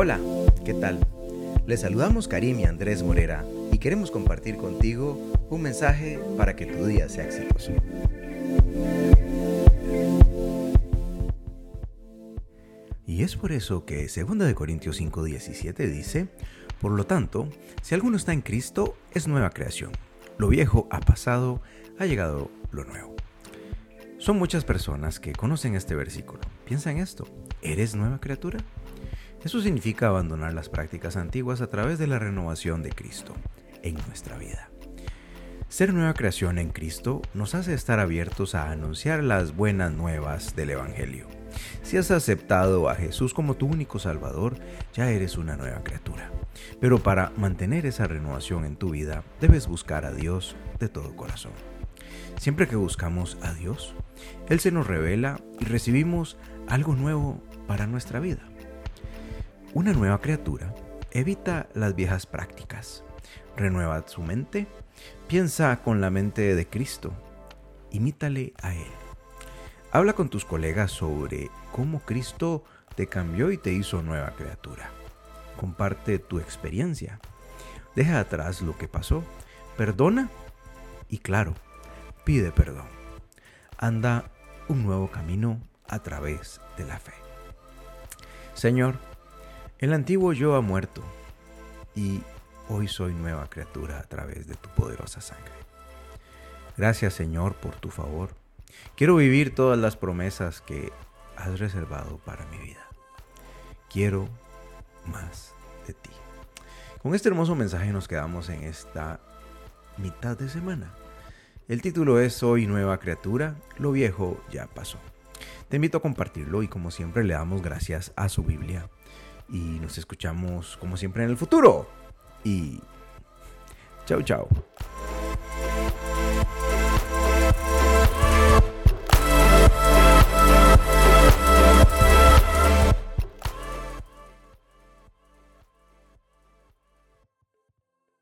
Hola, ¿qué tal? Les saludamos Karim y Andrés Morera y queremos compartir contigo un mensaje para que tu día sea exitoso. Y es por eso que 2 Corintios 5:17 dice, por lo tanto, si alguno está en Cristo, es nueva creación. Lo viejo ha pasado, ha llegado lo nuevo. Son muchas personas que conocen este versículo. Piensa en esto, ¿eres nueva criatura? Eso significa abandonar las prácticas antiguas a través de la renovación de Cristo en nuestra vida. Ser nueva creación en Cristo nos hace estar abiertos a anunciar las buenas nuevas del Evangelio. Si has aceptado a Jesús como tu único Salvador, ya eres una nueva criatura. Pero para mantener esa renovación en tu vida, debes buscar a Dios de todo corazón. Siempre que buscamos a Dios, Él se nos revela y recibimos algo nuevo para nuestra vida. Una nueva criatura evita las viejas prácticas, renueva su mente, piensa con la mente de Cristo, imítale a Él. Habla con tus colegas sobre cómo Cristo te cambió y te hizo nueva criatura. Comparte tu experiencia. Deja atrás lo que pasó. Perdona y claro, pide perdón. Anda un nuevo camino a través de la fe. Señor, el antiguo yo ha muerto y hoy soy nueva criatura a través de tu poderosa sangre. Gracias Señor por tu favor. Quiero vivir todas las promesas que has reservado para mi vida. Quiero más de ti. Con este hermoso mensaje nos quedamos en esta mitad de semana. El título es Soy nueva criatura, lo viejo ya pasó. Te invito a compartirlo y como siempre le damos gracias a su Biblia y nos escuchamos como siempre en el futuro. Y chao, chao.